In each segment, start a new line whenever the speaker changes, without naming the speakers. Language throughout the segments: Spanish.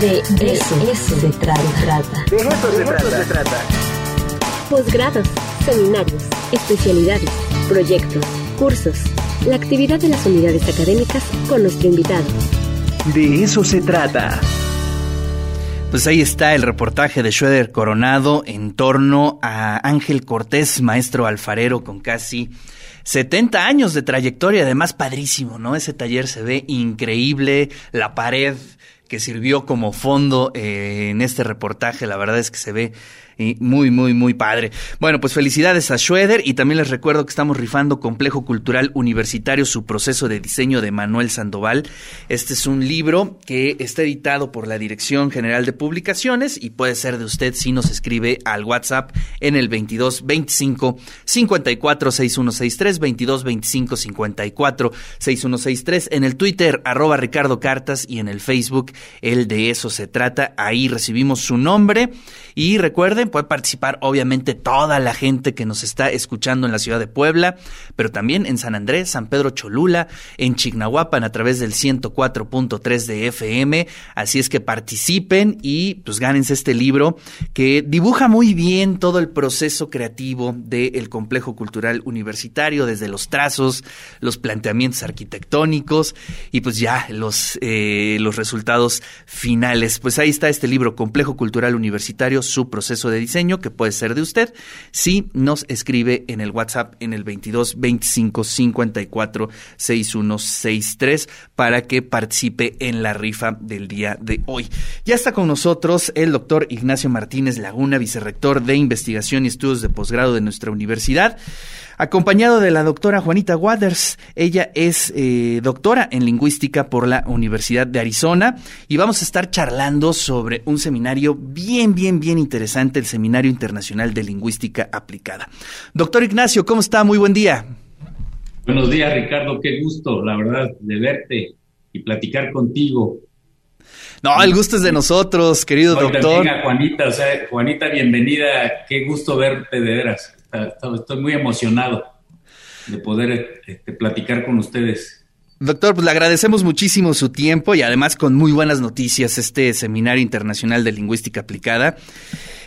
De eso, se trata.
De eso, se, trata.
Posgrados, seminarios, especialidades, proyectos, cursos, la actividad de las unidades académicas con nuestro invitado.
De eso se trata.
Pues ahí está el reportaje de Schroeder Coronado en torno a Ángel Cortés, maestro alfarero con casi 70 años de trayectoria, además padrísimo, ¿no? Ese taller se ve increíble, la pared que sirvió como fondo eh, en este reportaje, la verdad es que se ve y muy, muy, muy padre. Bueno, pues felicidades a Schroeder y también les recuerdo que estamos rifando Complejo Cultural Universitario, su proceso de diseño de Manuel Sandoval. Este es un libro que está editado por la Dirección General de Publicaciones y puede ser de usted si nos escribe al WhatsApp en el 22 25 54 6163, 22 25 54 6163, en el Twitter arroba Ricardo Cartas y en el Facebook el de eso se trata. Ahí recibimos su nombre y recuerden puede participar obviamente toda la gente que nos está escuchando en la ciudad de Puebla, pero también en San Andrés, San Pedro Cholula, en Chignahuapan a través del 104.3 de FM. Así es que participen y pues gánense este libro que dibuja muy bien todo el proceso creativo del complejo cultural universitario, desde los trazos, los planteamientos arquitectónicos y pues ya los, eh, los resultados finales. Pues ahí está este libro, Complejo Cultural Universitario, su proceso de diseño que puede ser de usted si nos escribe en el WhatsApp en el 22 25 54 6163 para que participe en la rifa del día de hoy. Ya está con nosotros el doctor Ignacio Martínez Laguna, vicerrector de investigación y estudios de posgrado de nuestra universidad acompañado de la doctora Juanita Waters. Ella es eh, doctora en lingüística por la Universidad de Arizona y vamos a estar charlando sobre un seminario bien, bien, bien interesante, el Seminario Internacional de Lingüística Aplicada. Doctor Ignacio, ¿cómo está? Muy buen día.
Buenos días, Ricardo. Qué gusto, la verdad, de verte y platicar contigo.
No, el gusto es de nosotros, querido doctor.
Juanita, o sea, Juanita, bienvenida. Qué gusto verte de veras estoy muy emocionado de poder este, platicar con ustedes.
Doctor, pues le agradecemos muchísimo su tiempo y además con muy buenas noticias este Seminario Internacional de Lingüística Aplicada.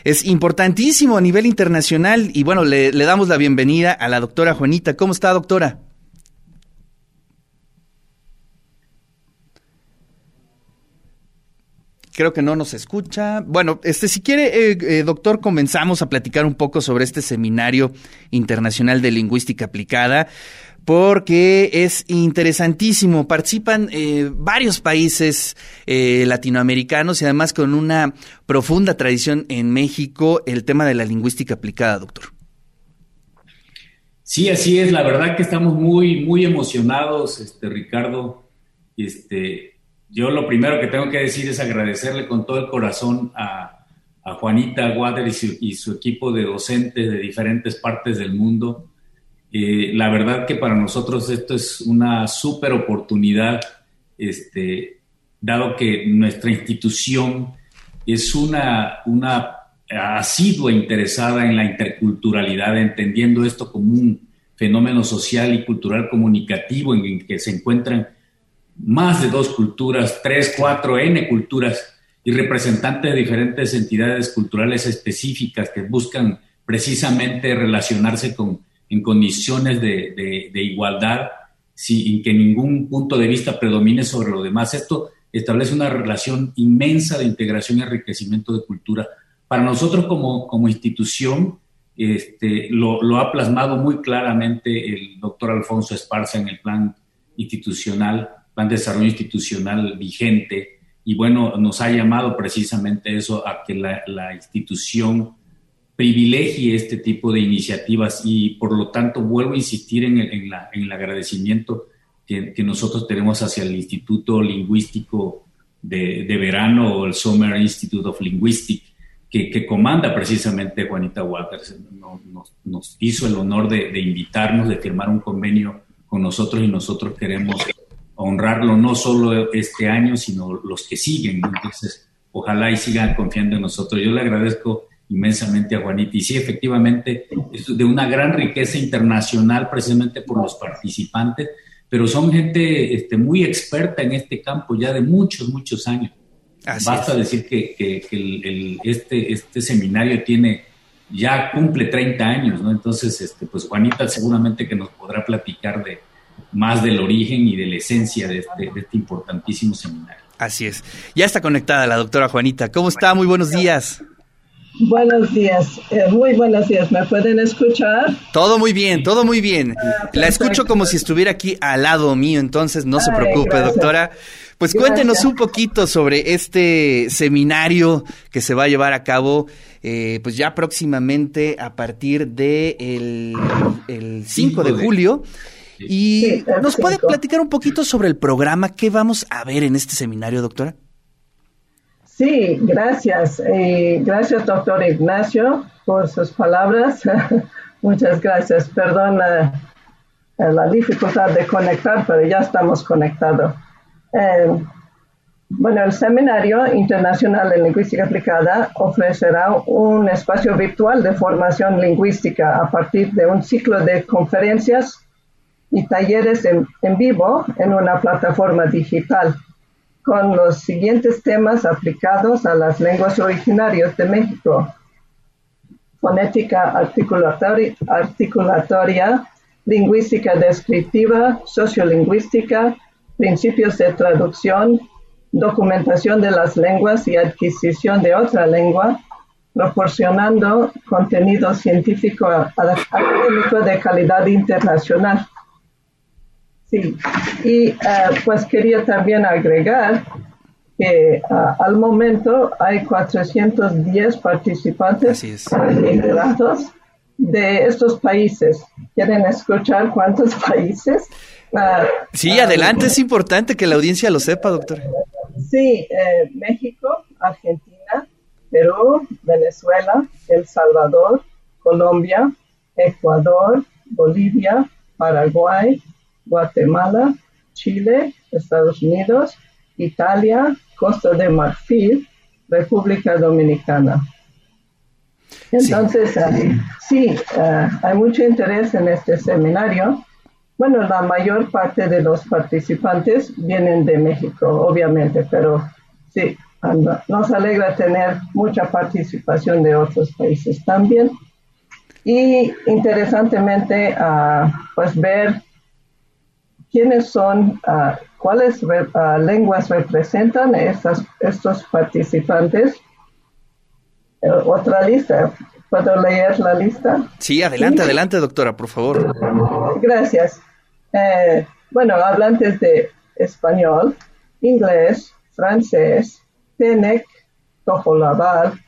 Es importantísimo a nivel internacional y bueno, le, le damos la bienvenida a la doctora Juanita. ¿Cómo está, doctora? Creo que no nos escucha. Bueno, este, si quiere, eh, eh, doctor, comenzamos a platicar un poco sobre este seminario internacional de lingüística aplicada porque es interesantísimo. Participan eh, varios países latinoamericanos y además con una profunda tradición en México el tema de la lingüística aplicada, doctor.
Sí, así es. La verdad que estamos muy, muy emocionados, este, Ricardo. Este, yo lo primero que tengo que decir es agradecerle con todo el corazón a, Juanita Water y su, equipo de docentes de diferentes partes del mundo. Eh, la verdad que para nosotros esto es una súper oportunidad, este, dado que nuestra institución es una, una asidua interesada en la interculturalidad, entendiendo esto como un fenómeno social y cultural comunicativo en el que se encuentran más de dos culturas, tres, cuatro, n culturas y representantes de diferentes entidades culturales específicas que buscan precisamente relacionarse con, en condiciones de, igualdad sin que ningún punto de vista predomine sobre lo demás. Esto establece una relación inmensa de integración y enriquecimiento de cultura. Para nosotros como, como institución, este, lo, lo, ha plasmado muy claramente el doctor Alfonso Esparza en el plan institucional plan de desarrollo institucional vigente y bueno, nos ha llamado precisamente eso a que la, institución privilegie este tipo de iniciativas y por lo tanto vuelvo a insistir en el, en la, en el agradecimiento que, que, nosotros tenemos hacia el Instituto Lingüístico de, de Verano o el Summer Institute of Linguistics que, que, comanda precisamente Juanita Waters. Nos, nos, hizo el honor de, de invitarnos, de firmar un convenio con nosotros y nosotros queremos honrarlo no solo este año, sino los que siguen. Entonces, ojalá y sigan confiando en nosotros. Yo le agradezco inmensamente a Juanita. Y sí, efectivamente, es de una gran riqueza internacional precisamente por los participantes, pero son gente este, muy experta en este campo ya de muchos, muchos años. Basta decir que, este, este seminario tiene ya cumple 30 años, ¿no? Entonces, este, pues Juanita seguramente que nos podrá platicar de más del origen y de la esencia de este, de este importantísimo seminario.
Así es. Ya está conectada la doctora Juanita. ¿Cómo está? Muy buenos días.
Buenos días, eh, muy buenos días. ¿Me pueden escuchar?
Todo muy bien, todo muy bien. Ah, la escucho como si estuviera aquí al lado mío, entonces no se preocupe, doctora. Pues cuéntenos un poquito sobre este seminario que se va a llevar a cabo, eh, pues ya próximamente a partir de el, 5 de julio. Y nos puede platicar un poquito sobre el programa, ¿qué vamos a ver en este seminario, doctora?
Sí, gracias. Eh, gracias, doctor Ignacio, por sus palabras. Muchas gracias. Perdón la, la, dificultad de conectar, pero ya estamos conectados. Eh, bueno, el Seminario Internacional de Lingüística Aplicada ofrecerá un espacio virtual de formación lingüística a partir de un ciclo de conferencias y talleres en, vivo en una plataforma digital con los siguientes temas aplicados a las lenguas originarias de México. Fonética articulatoria, articulatoria lingüística descriptiva, sociolingüística, principios de traducción, documentación de las lenguas y adquisición de otra lengua, proporcionando contenido científico académico de calidad internacional. Sí, y eh, pues quería también agregar que eh, al momento hay 410 participantes integrados de estos países. ¿Quieren escuchar cuántos países?
Ah, sí, adelante, es importante que la audiencia lo sepa, doctor.
Sí, eh, México, Argentina, Perú, Venezuela, El Salvador, Colombia, Ecuador, Bolivia, Paraguay, Guatemala, Chile, Estados Unidos, Italia, Costa de Marfil, República Dominicana. Entonces, sí, eh, eh, hay mucho interés en este seminario. Bueno, la mayor parte de los participantes vienen de México, obviamente, pero sí, nos alegra tener mucha participación de otros países también. Y interesantemente, uh, pues ver quiénes son, uh, cuáles uh, lenguas representan estas, estos participantes. Uh, otra lista, ¿puedo leer la lista?
Sí, adelante, adelante, doctora, por favor.
Gracias. Eh, bueno, hablantes de español, inglés, francés, Tenec, Tojolabal,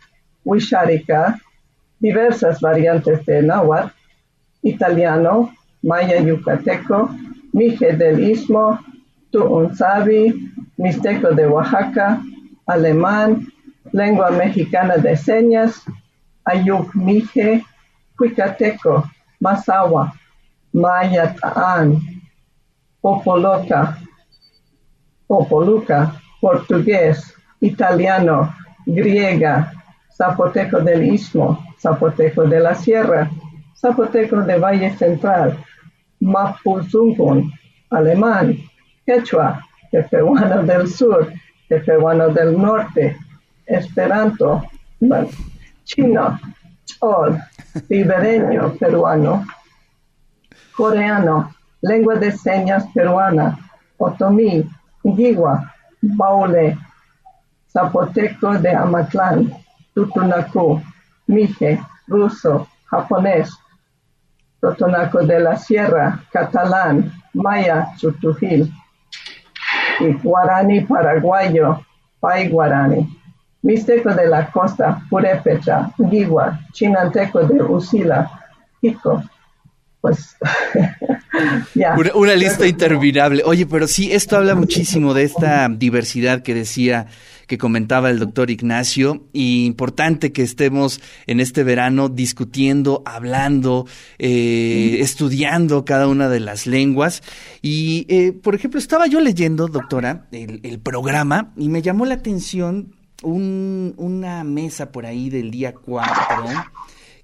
Wisharika, diversas variantes de náhuatl, italiano, maya yucateco, Mije del Istmo, Tuunzabi, Mixteco de Oaxaca, Alemán, Lengua Mexicana de Señas, Ayuk Mije, Cuicateco, Masawa, Maya Taan, Popoloca, Popoluca, Portugués, Italiano, Griega, Zapoteco del Istmo, Zapoteco de la Sierra, Zapoteco de Valle Central, Mapuzungun, alemán, quechua, de peruano del sur, de peruano del norte, esperanto, chino, chol, ribereño peruano, coreano, lengua de señas peruana, otomí, guigua, baule, zapoteco de Amatlán, tutunacu, mije, ruso, japonés, Totonaco de la Sierra, catalán, maya, chutujil, y guaraní paraguayo, pai guaraní. Mixteco de la costa, purépecha, guigua, chinanteco de Usila, pico. Pues
una, lista interminable. Oye, pero sí, esto habla muchísimo de esta diversidad que decía que comentaba el doctor Ignacio, y importante que estemos en este verano discutiendo, hablando, eh, estudiando cada una de las lenguas. Y, eh, por ejemplo, estaba yo leyendo, doctora, el, programa y me llamó la atención una mesa por ahí del día 4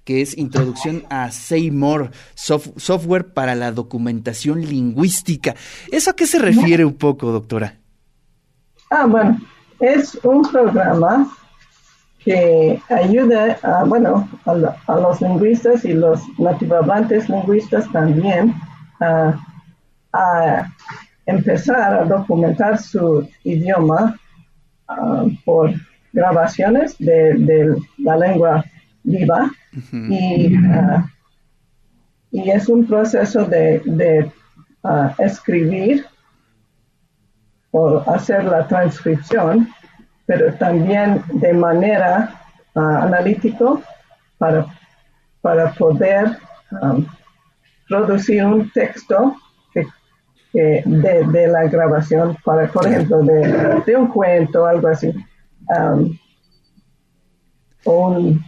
que es Introducción a Seymour, software para la documentación lingüística. ¿Eso a qué se refiere un poco, doctora?
Ah, bueno, es un programa que ayuda a, bueno, a, los lingüistas y los nativohablantes lingüistas también a, empezar a documentar su idioma ah, por grabaciones de, la lengua viva. Y, ah, y, es un proceso de, ah, escribir o hacer la transcripción, pero también de manera uh, analítico para, para poder um, producir un texto de, la grabación, para, por ejemplo, de, un cuento, algo así, um, o un,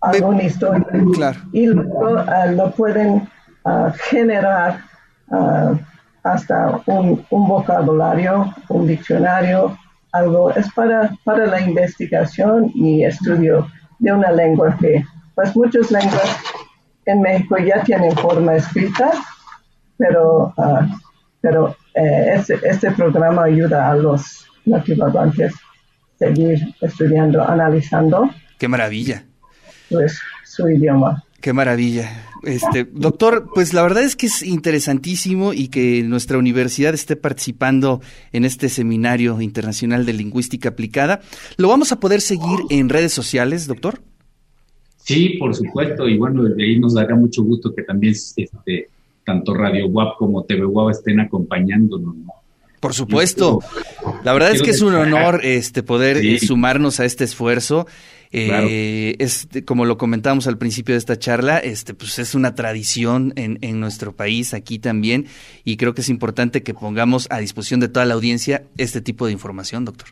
alguna historia. Y luego uh, lo pueden uh, generar hasta un, vocabulario, un diccionario, algo. Es para, para la investigación y estudio de una lengua que, pues muchas lenguas en México ya tienen forma escrita, pero, uh, pero eh, este, este, programa ayuda a los nativos a seguir estudiando, analizando.
¡Qué maravilla!
Pues su idioma.
Qué maravilla. Este, doctor, pues la verdad es que es interesantísimo y que nuestra universidad esté participando en este seminario internacional de lingüística aplicada. ¿Lo vamos a poder seguir en redes sociales, doctor?
Sí, por supuesto, y bueno, desde ahí nos dará mucho gusto que también este, tanto Radio WAP como TV WAP estén acompañándonos.
Por supuesto. La verdad es que es un honor este poder eh, sumarnos a este esfuerzo eh, es, como lo comentamos al principio de esta charla, este, pues es una tradición en, en nuestro país, aquí también, y creo que es importante que pongamos a disposición de toda la audiencia este tipo de información, doctor.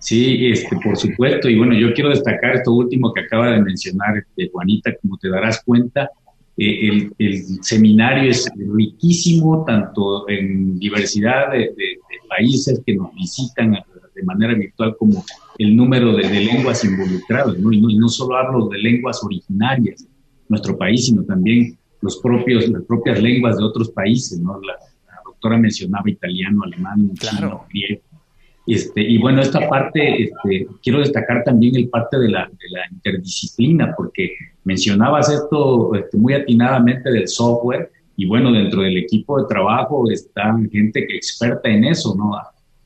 Sí, este, por supuesto. Y bueno, yo quiero destacar esto último que acaba de mencionar este, Juanita, como te darás cuenta, eh, el, el, seminario es riquísimo, tanto en diversidad de, de, países que nos visitan de manera virtual como el número de, lenguas involucradas, ¿no? Y, ¿no? solo hablo de lenguas originarias de nuestro país, sino también los propios, las propias lenguas de otros países, ¿no? La, doctora mencionaba italiano, alemán, chino, griego. Este, y bueno, esta parte, este, quiero destacar también el parte de la, de la interdisciplina, porque mencionabas esto este, muy atinadamente del software, y bueno, dentro del equipo de trabajo está gente que experta en eso, ¿no?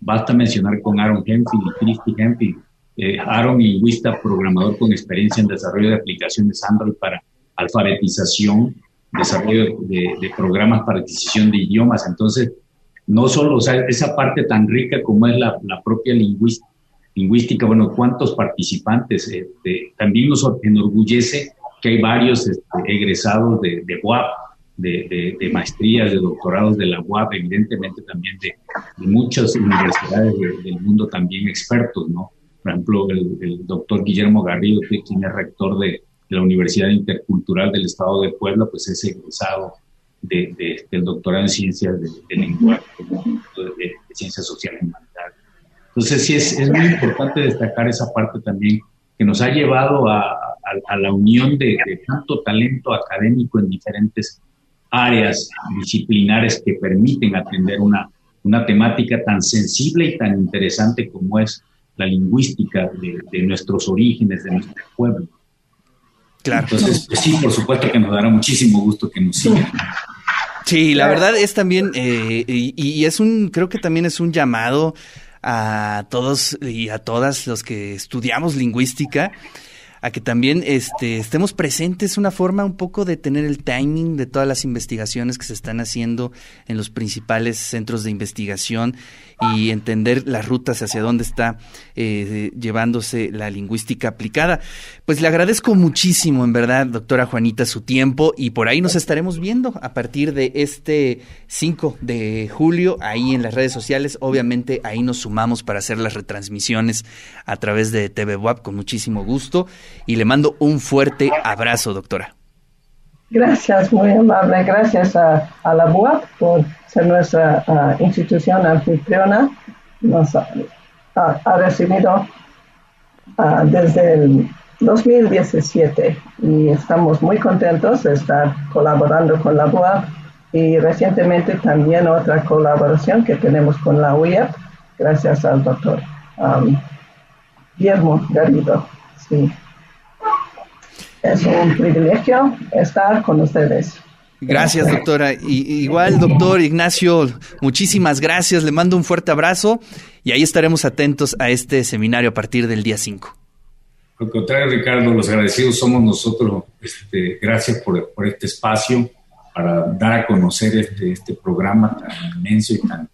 Basta mencionar con Aaron Hemphill y Christy Hemphill. Eh, Aaron, lingüista programador con experiencia en desarrollo de aplicaciones Android para alfabetización, desarrollo de, programas para adquisición de idiomas. Entonces, no solo, o sea, esa parte tan rica como es la, propia lingüística, lingüística, bueno, cuántos participantes. Este, también nos enorgullece que hay varios este, egresados de, de de, maestrías, de doctorados de la UAP, evidentemente también de, muchas universidades del mundo también expertos, ¿no? Por ejemplo, el, doctor Guillermo Garrido, que quien es rector de, la Universidad Intercultural del Estado de Puebla, pues es egresado de, del doctorado en ciencias de, lenguaje, de, ciencias sociales y humanidades. Entonces, sí, es, es, muy importante destacar esa parte también que nos ha llevado a, a, a la unión de, tanto talento académico en diferentes áreas disciplinares que permiten atender una, una temática tan sensible y tan interesante como es la lingüística de, nuestros orígenes, de nuestro pueblo.
Claro.
Entonces, pues sí, por supuesto que nos dará muchísimo gusto que nos sigan.
Sí, la verdad es también, eh, y, es un, creo que también es un llamado a todos y a todas los que estudiamos lingüística a que también este, estemos presentes, una forma un poco de tener el timing de todas las investigaciones que se están haciendo en los principales centros de investigación y entender las rutas hacia dónde está eh, llevándose la lingüística aplicada. Pues le agradezco muchísimo, en verdad, doctora Juanita, su tiempo y por ahí nos estaremos viendo a partir de este 5 de julio, ahí en las redes sociales. Obviamente ahí nos sumamos para hacer las retransmisiones a través de TV WAP con muchísimo gusto y le mando un fuerte abrazo, doctora.
Gracias, muy amable. Gracias a, la BUAP por ser nuestra institución anfitriona. Nos ha, recibido desde el 2017 y estamos muy contentos de estar colaborando con la BUAP y recientemente también otra colaboración que tenemos con la UIEP, gracias al doctor um, Guillermo Garrido. Sí. Es un privilegio estar con ustedes.
Gracias, doctora. Y, igual, doctor Ignacio, muchísimas gracias. Le mando un fuerte abrazo y ahí estaremos atentos a este seminario a partir del día 5.
Al contrario, Ricardo, los agradecidos somos nosotros. Este, gracias por, por, este espacio para dar a conocer este, este programa tan inmenso y tan,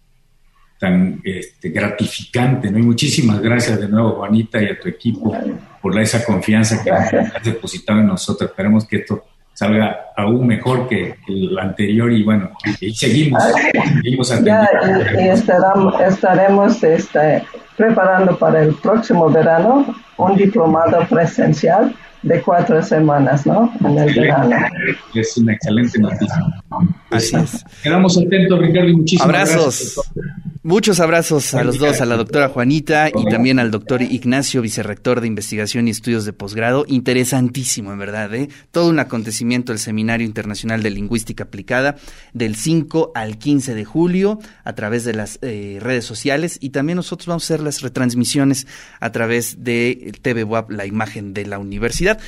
tan este, gratificante. ¿no? Y muchísimas gracias de nuevo, Juanita, y a tu equipo por esa confianza que has depositado en nosotros. Esperemos que esto salga aún mejor que el anterior y bueno, y seguimos, seguimos
ya, y, estaremos, estaremos este, preparando para el próximo verano un diplomado presencial de cuatro semanas, ¿no? En el verano.
Es una excelente noticia.
Así es.
Quedamos atentos, Ricardo, y muchísimas
Abrazos. Muchos abrazos a los dos, a la doctora Juanita y también al doctor Ignacio, vicerrector de investigación y estudios de posgrado. Interesantísimo, en verdad, ¿eh? Todo un acontecimiento el Seminario Internacional de Lingüística Aplicada del 5 al 15 de julio a través de las eh, redes sociales y también nosotros vamos a hacer las retransmisiones a través de TV WAP, la imagen de la universidad.